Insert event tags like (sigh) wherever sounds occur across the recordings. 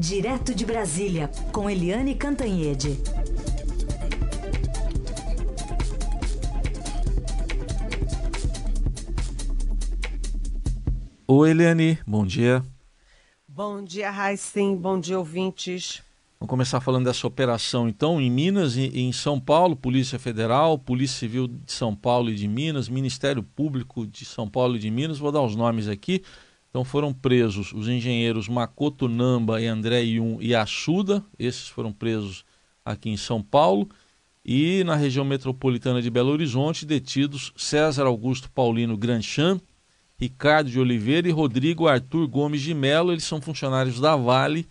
Direto de Brasília, com Eliane Cantanhede. Oi, Eliane, bom dia. Bom dia, Raíssen, bom dia, ouvintes. Vamos começar falando dessa operação, então, em Minas e em São Paulo, Polícia Federal, Polícia Civil de São Paulo e de Minas, Ministério Público de São Paulo e de Minas, vou dar os nomes aqui. Então foram presos os engenheiros Makoto Namba e André Yun e Assuda, esses foram presos aqui em São Paulo, e na região metropolitana de Belo Horizonte, detidos César Augusto Paulino Granchan, Ricardo de Oliveira e Rodrigo Arthur Gomes de Melo, eles são funcionários da Vale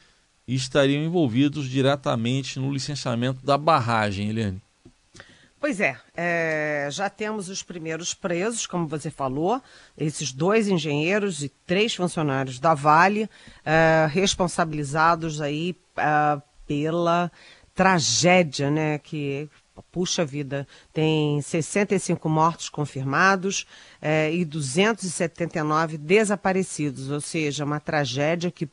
e estariam envolvidos diretamente no licenciamento da barragem, Eliane. Pois é, é, já temos os primeiros presos, como você falou, esses dois engenheiros e três funcionários da Vale, é, responsabilizados aí é, pela tragédia, né, que puxa vida, tem 65 mortos confirmados é, e 279 desaparecidos, ou seja, uma tragédia que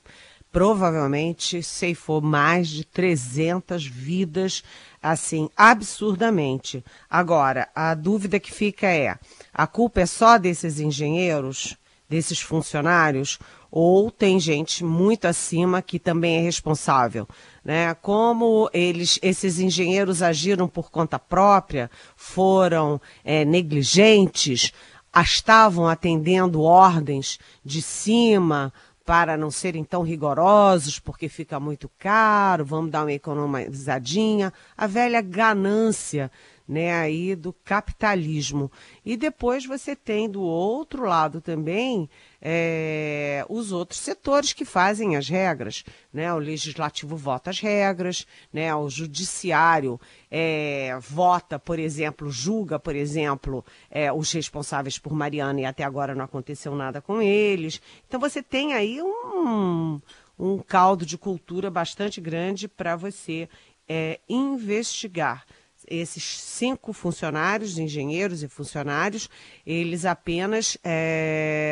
provavelmente ceifou mais de 300 vidas, assim, absurdamente. Agora, a dúvida que fica é: a culpa é só desses engenheiros, desses funcionários, ou tem gente muito acima que também é responsável? Né? Como eles, esses engenheiros agiram por conta própria, foram é, negligentes, estavam atendendo ordens de cima, para não serem tão rigorosos, porque fica muito caro, vamos dar uma economizadinha, a velha ganância né, aí do capitalismo. E depois você tem do outro lado também é, os outros setores que fazem as regras. Né? O legislativo vota as regras, né? o judiciário é, vota, por exemplo, julga, por exemplo, é, os responsáveis por Mariana e até agora não aconteceu nada com eles. Então você tem aí um, um caldo de cultura bastante grande para você investigar esses cinco funcionários, engenheiros e funcionários, eles apenas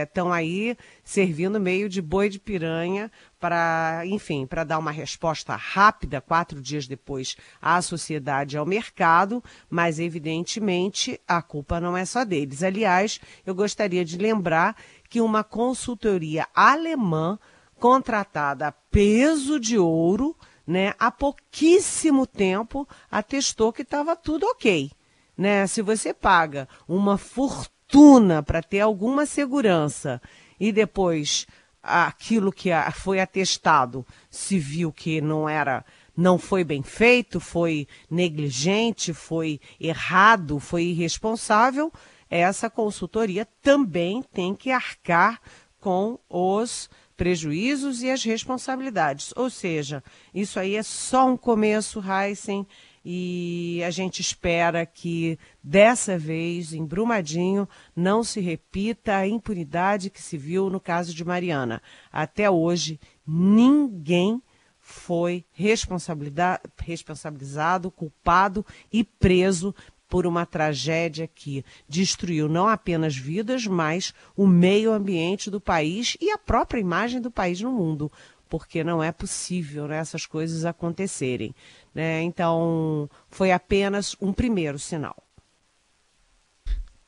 estão é, aí servindo meio de boi de piranha para, enfim, para dar uma resposta rápida, quatro dias depois, à sociedade e ao mercado, mas evidentemente a culpa não é só deles. Aliás, eu gostaria de lembrar que uma consultoria alemã contratada a peso de ouro né, há pouquíssimo tempo atestou que estava tudo ok. Né? Se você paga uma fortuna para ter alguma segurança e depois aquilo que foi atestado se viu que não era não foi bem feito, foi negligente, foi errado, foi irresponsável, essa consultoria também tem que arcar com os prejuízos e as responsabilidades. Ou seja, isso aí é só um começo, Heisen, e a gente espera que dessa vez, em Brumadinho, não se repita a impunidade que se viu no caso de Mariana. Até hoje, ninguém foi responsabilizado, culpado e preso por uma tragédia que destruiu não apenas vidas, mas o meio ambiente do país e a própria imagem do país no mundo, porque não é possível né, essas coisas acontecerem. Né? Então, foi apenas um primeiro sinal.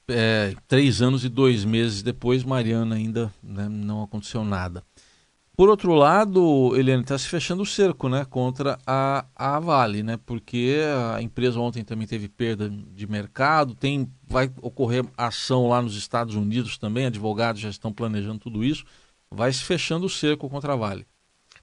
É, três anos e dois meses depois, Mariana ainda né, não aconteceu nada. Por outro lado, Eliane, está se fechando o cerco né, contra a, a Vale, né, porque a empresa ontem também teve perda de mercado, tem, vai ocorrer ação lá nos Estados Unidos também, advogados já estão planejando tudo isso, vai se fechando o cerco contra a Vale.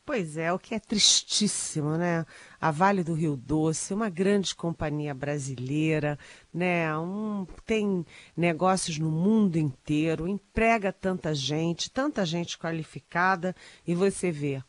Pois é, o que é tristíssimo, né? A Vale do Rio Doce, uma grande companhia brasileira, né? Um, tem negócios no mundo inteiro, emprega tanta gente, tanta gente qualificada, e você vê,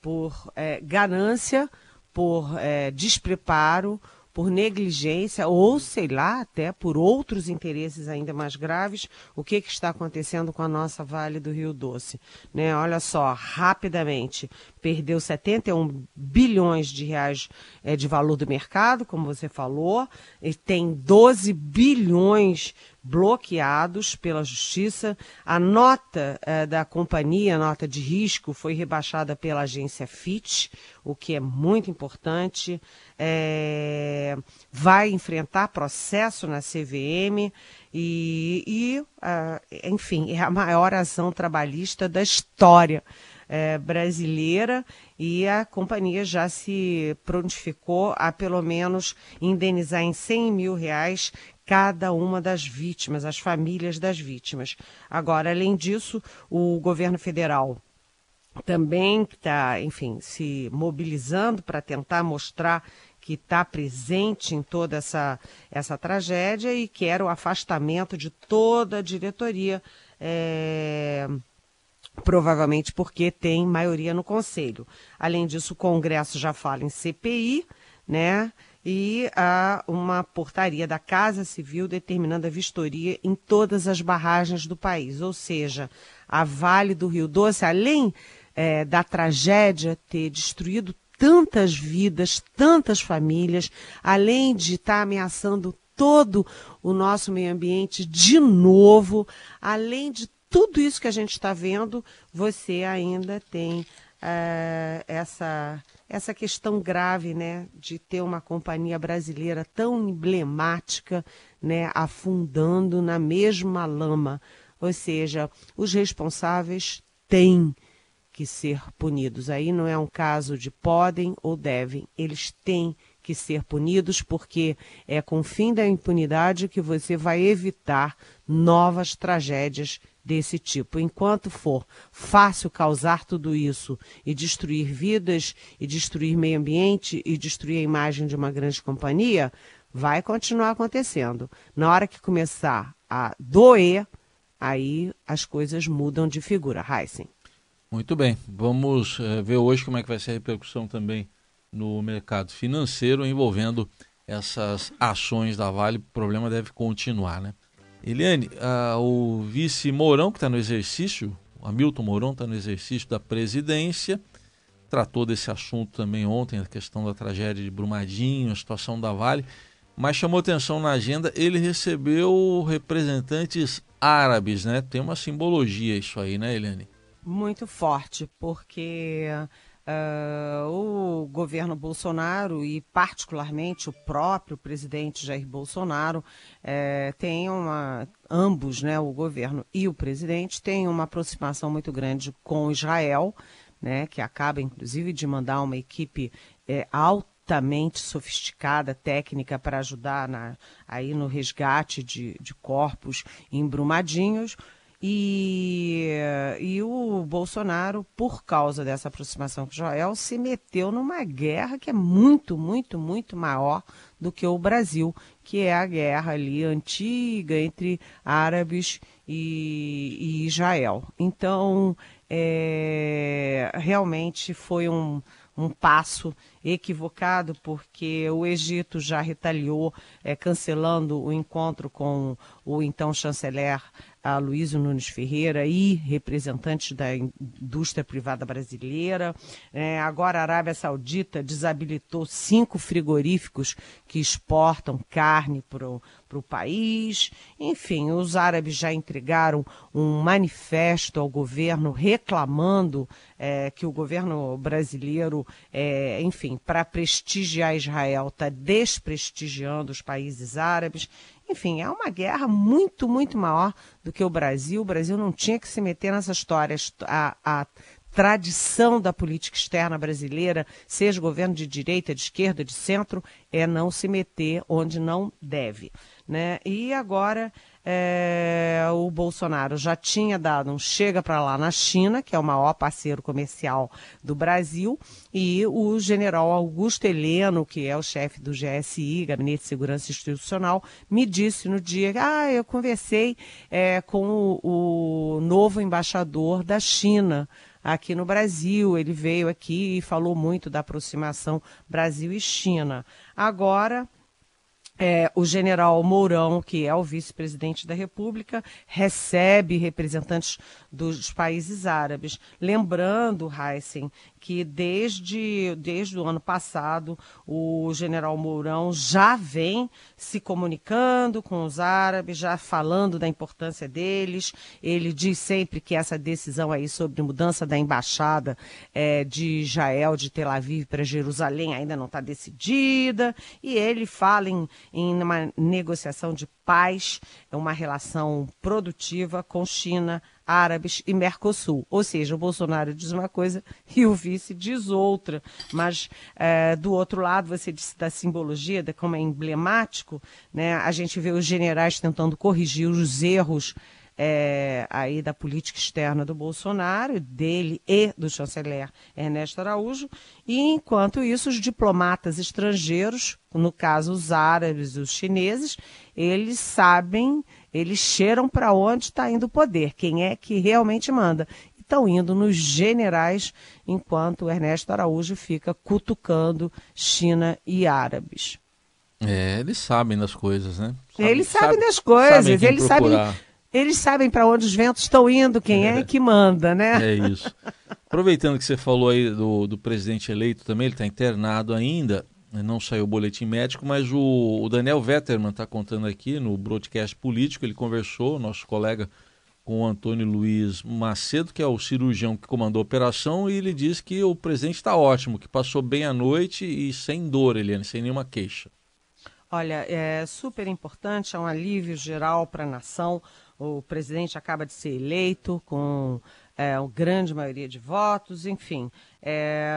por é, ganância, por é, despreparo, por negligência ou, sei lá, até por outros interesses ainda mais graves, o que, que está acontecendo com a nossa Vale do Rio Doce. Né? Olha só, rapidamente, perdeu 71 bilhões de reais é, de valor do mercado, como você falou, e tem 12 bilhões bloqueados pela justiça. A nota eh, da companhia, a nota de risco, foi rebaixada pela agência Fitch, o que é muito importante. É, vai enfrentar processo na CVM e, e uh, enfim, é a maior ação trabalhista da história é, brasileira e a companhia já se prontificou a pelo menos indenizar em 100 mil reais cada uma das vítimas, as famílias das vítimas. Agora, além disso, o governo federal também está, enfim, se mobilizando para tentar mostrar que está presente em toda essa, essa tragédia e quer o afastamento de toda a diretoria. É provavelmente porque tem maioria no Conselho. Além disso, o Congresso já fala em CPI, né? E há uma portaria da Casa Civil determinando a vistoria em todas as barragens do país. Ou seja, a Vale do Rio Doce, além é, da tragédia ter destruído tantas vidas, tantas famílias, além de estar tá ameaçando todo o nosso meio ambiente de novo, além de tudo isso que a gente está vendo, você ainda tem uh, essa, essa questão grave né, de ter uma companhia brasileira tão emblemática né, afundando na mesma lama. Ou seja, os responsáveis têm que ser punidos. Aí não é um caso de podem ou devem, eles têm que ser punidos, porque é com o fim da impunidade que você vai evitar novas tragédias desse tipo. Enquanto for fácil causar tudo isso e destruir vidas, e destruir meio ambiente, e destruir a imagem de uma grande companhia, vai continuar acontecendo. Na hora que começar a doer, aí as coisas mudam de figura. Heisen. Muito bem. Vamos é, ver hoje como é que vai ser a repercussão também no mercado financeiro envolvendo essas ações da Vale. O problema deve continuar, né? Eliane, o vice Mourão, que está no exercício, Hamilton Mourão está no exercício da presidência, tratou desse assunto também ontem, a questão da tragédia de Brumadinho, a situação da Vale, mas chamou atenção na agenda, ele recebeu representantes árabes, né? Tem uma simbologia isso aí, né, Eliane? Muito forte, porque Uh, o governo Bolsonaro e, particularmente, o próprio presidente Jair Bolsonaro uh, tem uma. Ambos, né, o governo e o presidente, têm uma aproximação muito grande com Israel, né, que acaba, inclusive, de mandar uma equipe uh, altamente sofisticada, técnica, para ajudar na, aí no resgate de, de corpos embrumadinhos. E, e o Bolsonaro, por causa dessa aproximação com Israel, se meteu numa guerra que é muito, muito, muito maior do que o Brasil, que é a guerra ali antiga entre árabes e, e Israel. Então, é, realmente foi um, um passo equivocado, porque o Egito já retaliou, é, cancelando o encontro com o então chanceler Luísio Nunes Ferreira e representantes da indústria privada brasileira. É, agora a Arábia Saudita desabilitou cinco frigoríficos que exportam carne para o país. Enfim, os árabes já entregaram um manifesto ao governo reclamando é, que o governo brasileiro, é, enfim, para prestigiar Israel, está desprestigiando os países árabes. Enfim, é uma guerra muito, muito maior do que o Brasil. O Brasil não tinha que se meter nessa história. A, a tradição da política externa brasileira, seja governo de direita, de esquerda, de centro, é não se meter onde não deve. Né? E agora é, o Bolsonaro já tinha dado um chega para lá na China, que é o maior parceiro comercial do Brasil, e o general Augusto Heleno, que é o chefe do GSI, Gabinete de Segurança Institucional, me disse no dia que ah, eu conversei é, com o, o novo embaixador da China aqui no Brasil. Ele veio aqui e falou muito da aproximação Brasil e China. Agora é, o general Mourão, que é o vice-presidente da República, recebe representantes dos países árabes. Lembrando, Heisen, que desde, desde o ano passado o general Mourão já vem se comunicando com os árabes, já falando da importância deles. Ele diz sempre que essa decisão aí sobre mudança da embaixada é, de Israel, de Tel Aviv para Jerusalém, ainda não está decidida. E ele fala em, em uma negociação de paz, é uma relação produtiva com China, árabes e Mercosul. Ou seja, o Bolsonaro diz uma coisa (laughs) e o vice diz outra. Mas, é, do outro lado, você disse da simbologia, de como é emblemático, né? a gente vê os generais tentando corrigir os erros é, aí da política externa do Bolsonaro, dele e do chanceler Ernesto Araújo, e enquanto isso os diplomatas estrangeiros, no caso os árabes, os chineses, eles sabem, eles cheiram para onde está indo o poder, quem é que realmente manda. Estão indo nos generais, enquanto o Ernesto Araújo fica cutucando China e árabes. É, eles sabem das coisas, né? Sabe, eles sabem sabe, das coisas, eles sabem eles sabem para onde os ventos estão indo, quem é. é. que manda, né? É isso. Aproveitando que você falou aí do, do presidente eleito também, ele está internado ainda, né, não saiu o boletim médico, mas o, o Daniel Vetterman está contando aqui no broadcast político, ele conversou, nosso colega, com o Antônio Luiz Macedo, que é o cirurgião que comandou a operação, e ele diz que o presidente está ótimo, que passou bem a noite e sem dor, Eliane, sem nenhuma queixa. Olha, é super importante, é um alívio geral para a nação. O presidente acaba de ser eleito com é, uma grande maioria de votos, enfim. É,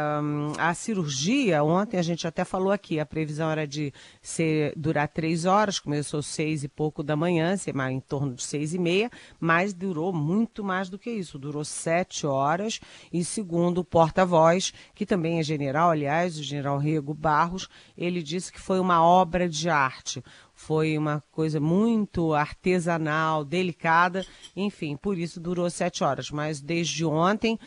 a cirurgia, ontem a gente até falou aqui, a previsão era de ser, durar três horas, começou seis e pouco da manhã, em torno de seis e meia, mas durou muito mais do que isso, durou sete horas, e segundo o porta-voz, que também é general, aliás, o general Rego Barros, ele disse que foi uma obra de arte, foi uma coisa muito artesanal, delicada, enfim, por isso durou sete horas. Mas desde ontem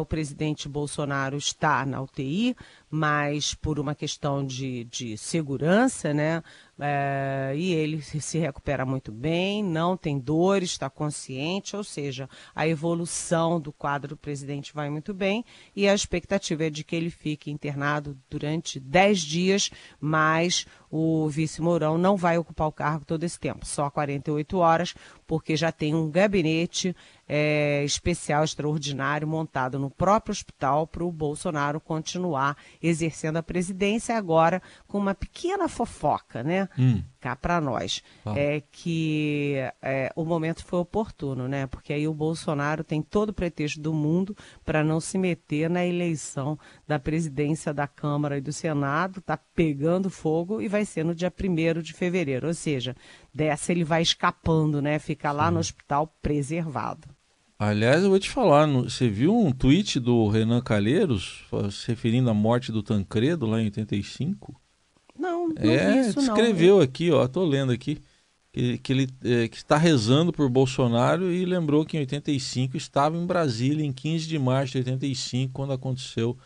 o presidente Bolsonaro está na UTI, mas por uma questão de, de segurança, né? É, e ele se recupera muito bem, não tem dores, está consciente, ou seja, a evolução do quadro do presidente vai muito bem e a expectativa é de que ele fique internado durante 10 dias, mas o vice Mourão não vai ocupar o cargo todo esse tempo, só 48 horas, porque já tem um gabinete é, especial, extraordinário, montado no próprio hospital para o Bolsonaro continuar exercendo a presidência, agora com uma pequena fofoca, né? Hum. Cá para nós. Ah. É que é, o momento foi oportuno, né? Porque aí o Bolsonaro tem todo o pretexto do mundo para não se meter na eleição da presidência da Câmara e do Senado, tá pegando fogo e vai ser no dia 1 de fevereiro. Ou seja, dessa ele vai escapando, né? Fica lá Sim. no hospital preservado. Aliás, eu vou te falar, você viu um tweet do Renan Calheiros se referindo à morte do Tancredo lá em 85? Não, não é, vi isso escreveu não. aqui, ó, tô lendo aqui, que, que ele é, que está rezando por Bolsonaro e lembrou que em 85 estava em Brasília em 15 de março de 85 quando aconteceu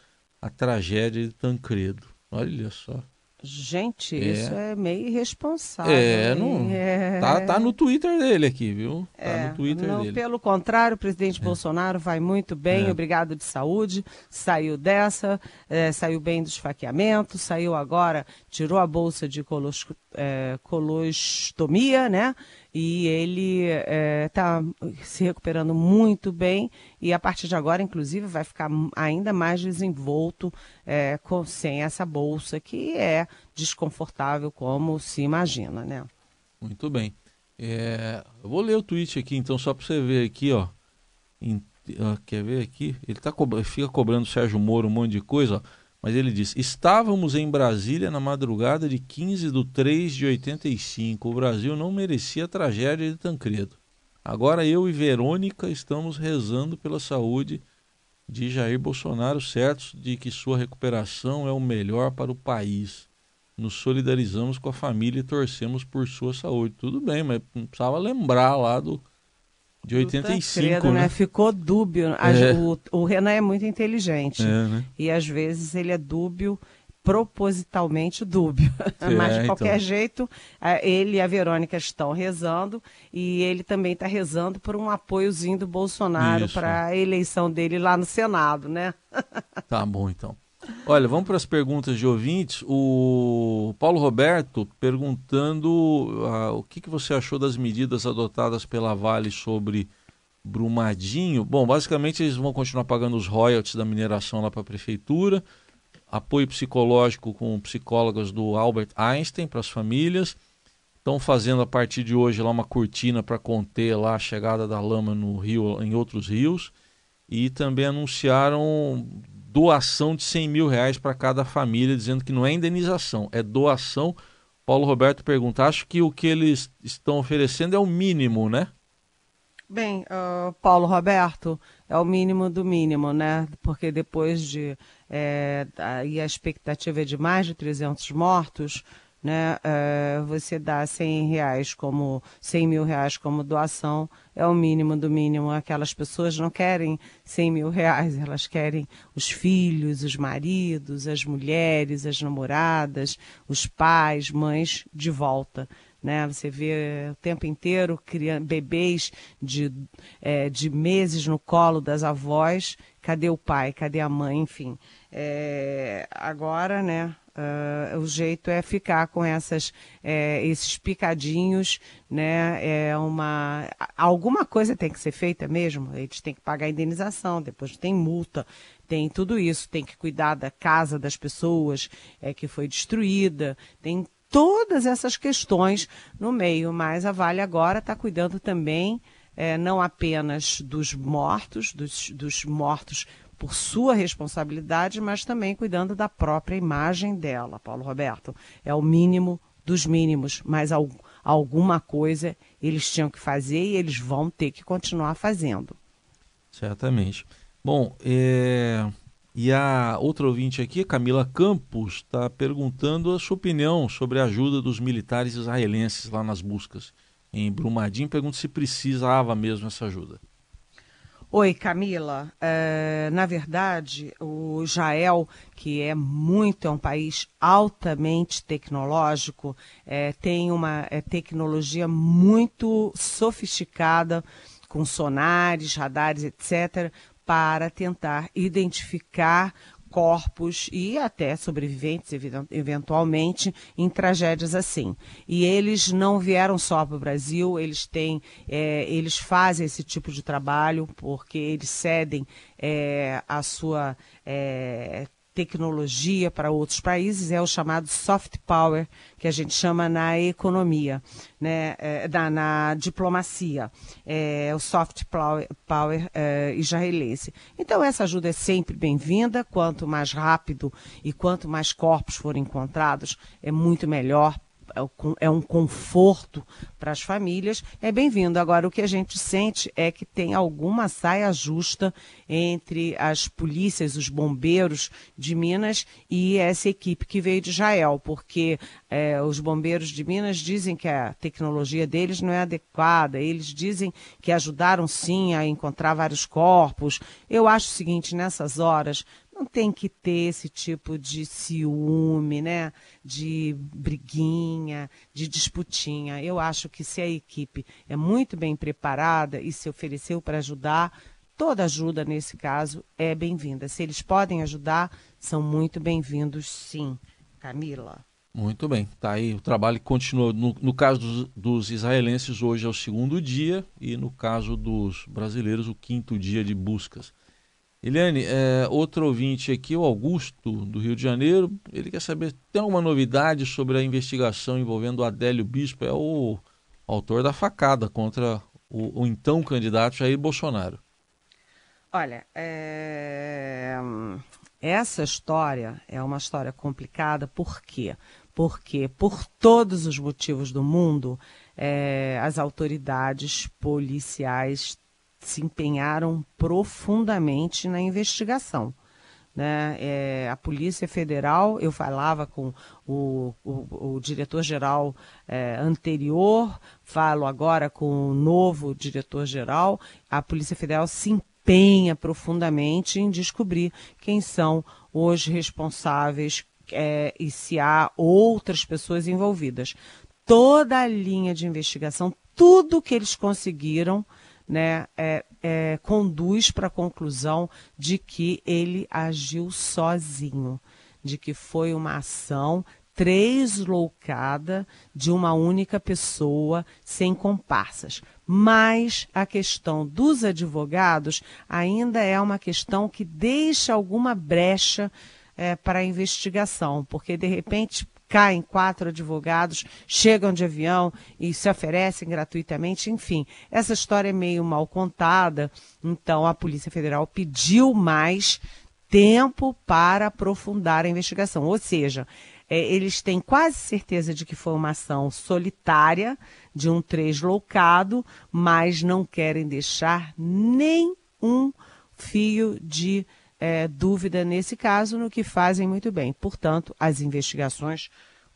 a tragédia de Tancredo. Olha só. Gente, é. isso é meio irresponsável. É, não, é... Tá, tá no Twitter dele aqui, viu? Tá é, no Twitter não, dele. Pelo contrário, o presidente é. Bolsonaro vai muito bem, é. obrigado de saúde, saiu dessa, é, saiu bem do esfaqueamento, saiu agora, tirou a bolsa de colos, é, colostomia, né? e ele está é, se recuperando muito bem e a partir de agora, inclusive, vai ficar ainda mais desenvolto é, com, sem essa bolsa que é desconfortável como se imagina, né? Muito bem. É, eu vou ler o tweet aqui, então, só para você ver aqui, ó. Em, ó quer ver aqui? Ele tá, fica cobrando o Sérgio Moro um monte de coisa, ó. Mas ele diz: Estávamos em Brasília na madrugada de 15 de 3 de 85. O Brasil não merecia a tragédia de Tancredo. Agora eu e Verônica estamos rezando pela saúde de Jair Bolsonaro, certos de que sua recuperação é o melhor para o país. Nos solidarizamos com a família e torcemos por sua saúde. Tudo bem, mas precisava lembrar lá do, de 85, Tancredo, né? né? Ficou dúbio. É. O, o, Renan é muito inteligente. É, né? E às vezes ele é dúbio propositalmente dúbio. É, (laughs) Mas, de qualquer então. jeito, ele e a Verônica estão rezando e ele também está rezando por um apoiozinho do Bolsonaro para a eleição dele lá no Senado, né? (laughs) Tá bom, então. Olha, vamos para as perguntas de ouvintes. O Paulo Roberto perguntando uh, o que, que você achou das medidas adotadas pela Vale sobre Brumadinho. Bom, basicamente eles vão continuar pagando os royalties da mineração lá para a prefeitura apoio psicológico com psicólogas do Albert Einstein para as famílias. Estão fazendo a partir de hoje lá uma cortina para conter lá a chegada da lama no rio, em outros rios. E também anunciaram doação de 100 mil reais para cada família, dizendo que não é indenização, é doação. Paulo Roberto pergunta: acho que o que eles estão oferecendo é o mínimo, né? Bem, uh, Paulo Roberto, é o mínimo do mínimo, né? Porque depois de. É, aí a expectativa é de mais de 300 mortos, né? É, você dá 100 reais como 100 mil reais como doação é o mínimo do mínimo. Aquelas pessoas não querem 100 mil reais, elas querem os filhos, os maridos, as mulheres, as namoradas, os pais, mães de volta. Né? Você vê o tempo inteiro criança, bebês de, é, de meses no colo das avós. Cadê o pai? Cadê a mãe? Enfim. É, agora, né? Uh, o jeito é ficar com essas, é, esses picadinhos, né? É uma alguma coisa tem que ser feita mesmo. Eles têm que pagar a indenização, depois tem multa, tem tudo isso, tem que cuidar da casa das pessoas é, que foi destruída, tem todas essas questões no meio, mas a Vale agora está cuidando também é, não apenas dos mortos, dos, dos mortos por sua responsabilidade, mas também cuidando da própria imagem dela, Paulo Roberto. É o mínimo dos mínimos, mas alguma coisa eles tinham que fazer e eles vão ter que continuar fazendo. Certamente. Bom, é, e a outra ouvinte aqui, Camila Campos, está perguntando a sua opinião sobre a ajuda dos militares israelenses lá nas buscas em Brumadinho. Pergunta se precisava mesmo essa ajuda. Oi, Camila. É, na verdade, o Israel, que é muito, é um país altamente tecnológico, é, tem uma é, tecnologia muito sofisticada, com sonares, radares, etc., para tentar identificar corpos e até sobreviventes, eventualmente, em tragédias assim. E eles não vieram só para o Brasil, eles têm, é, eles fazem esse tipo de trabalho porque eles cedem é, a sua é, tecnologia para outros países, é o chamado soft power, que a gente chama na economia, né, é, na, na diplomacia, é, o soft power, power é, israelense. Então, essa ajuda é sempre bem-vinda, quanto mais rápido e quanto mais corpos forem encontrados, é muito melhor é, é um conforto para as famílias, é bem-vindo. Agora, o que a gente sente é que tem alguma saia justa entre as polícias, os bombeiros de Minas e essa equipe que veio de Israel, porque é, os bombeiros de Minas dizem que a tecnologia deles não é adequada, eles dizem que ajudaram sim a encontrar vários corpos. Eu acho o seguinte, nessas horas, não tem que ter esse tipo de ciúme, né? De briguinha, de disputinha. Eu acho que se a equipe é muito bem preparada e se ofereceu para ajudar, toda ajuda nesse caso é bem-vinda. Se eles podem ajudar, são muito bem-vindos, sim. Camila. Muito bem, tá aí o trabalho continua. No, no caso dos, dos, israelenses, hoje é o segundo dia, e no caso dos brasileiros, o quinto dia de buscas. Eliane, é, outro ouvinte aqui, o Augusto, do Rio de Janeiro, ele quer saber, tem alguma novidade sobre a investigação envolvendo o Adélio Bispo, é o autor da facada contra o, o então candidato Jair Bolsonaro. Olha, é... essa história é uma história complicada, por quê? Porque, por todos os motivos do mundo, é, as autoridades policiais se empenharam profundamente na investigação. Né? É, a Polícia Federal, eu falava com o, o, o diretor-geral é, anterior, falo agora com o novo diretor-geral, a Polícia Federal se empenha profundamente em descobrir quem são os responsáveis é, e se há outras pessoas envolvidas. Toda a linha de investigação, tudo que eles conseguiram, né, é, é, conduz para a conclusão de que ele agiu sozinho, de que foi uma ação loucada de uma única pessoa, sem comparsas. Mas a questão dos advogados ainda é uma questão que deixa alguma brecha é, para a investigação, porque de repente caem quatro advogados, chegam de avião e se oferecem gratuitamente, enfim. Essa história é meio mal contada, então a Polícia Federal pediu mais tempo para aprofundar a investigação. Ou seja, é, eles têm quase certeza de que foi uma ação solitária de um loucado, mas não querem deixar nem um fio de é, dúvida nesse caso, no que fazem muito bem. Portanto, as investigações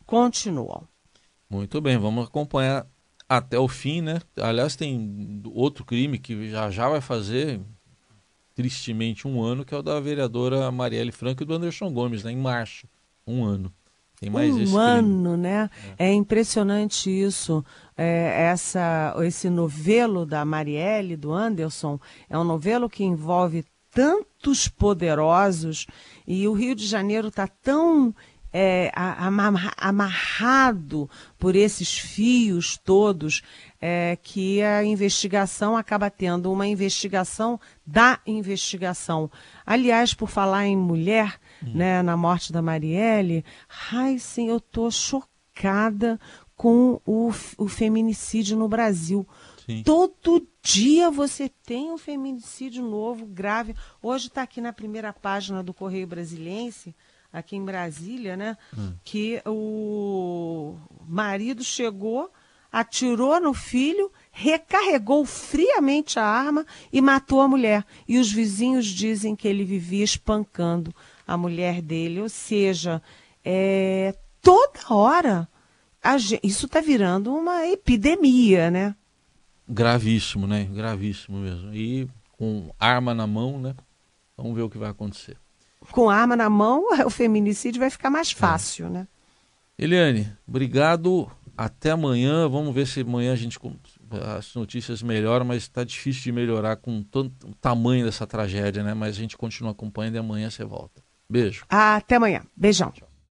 continuam. Muito bem, vamos acompanhar até o fim, né? Aliás, tem outro crime que já já vai fazer tristemente um ano, que é o da vereadora Marielle Franco e do Anderson Gomes, né? em março. Um ano. Tem mais um ano, crime. né? É. é, impressionante isso. É, essa, esse novelo da Marielle, do Anderson, é um novelo que envolve tantos poderosos e o Rio de Janeiro está tão é, amarrado por esses fios todos é, que a investigação acaba tendo uma investigação da investigação. Aliás, por falar em mulher, hum. né, na morte da Marielle, ai sim, eu estou chocada com o, o feminicídio no Brasil. Sim. Todo dia você tem um feminicídio novo, grave. Hoje está aqui na primeira página do Correio Brasiliense, aqui em Brasília, né? Hum. Que o marido chegou, atirou no filho, recarregou friamente a arma e matou a mulher. E os vizinhos dizem que ele vivia espancando a mulher dele. Ou seja, é, toda hora. isso está virando uma epidemia, né? Gravíssimo, né? Gravíssimo mesmo. E com arma na mão, né? Vamos ver o que vai acontecer. Com arma na mão, (laughs) o feminicídio vai ficar mais é. fácil, é. né? Eliane, obrigado. Até amanhã. Vamos ver se amanhã a gente as notícias melhoram, mas está difícil de melhorar com todo o tamanho dessa tragédia, né? Mas a gente continua acompanhando e amanhã você volta. Beijo. Até amanhã. Beijão. Tchau.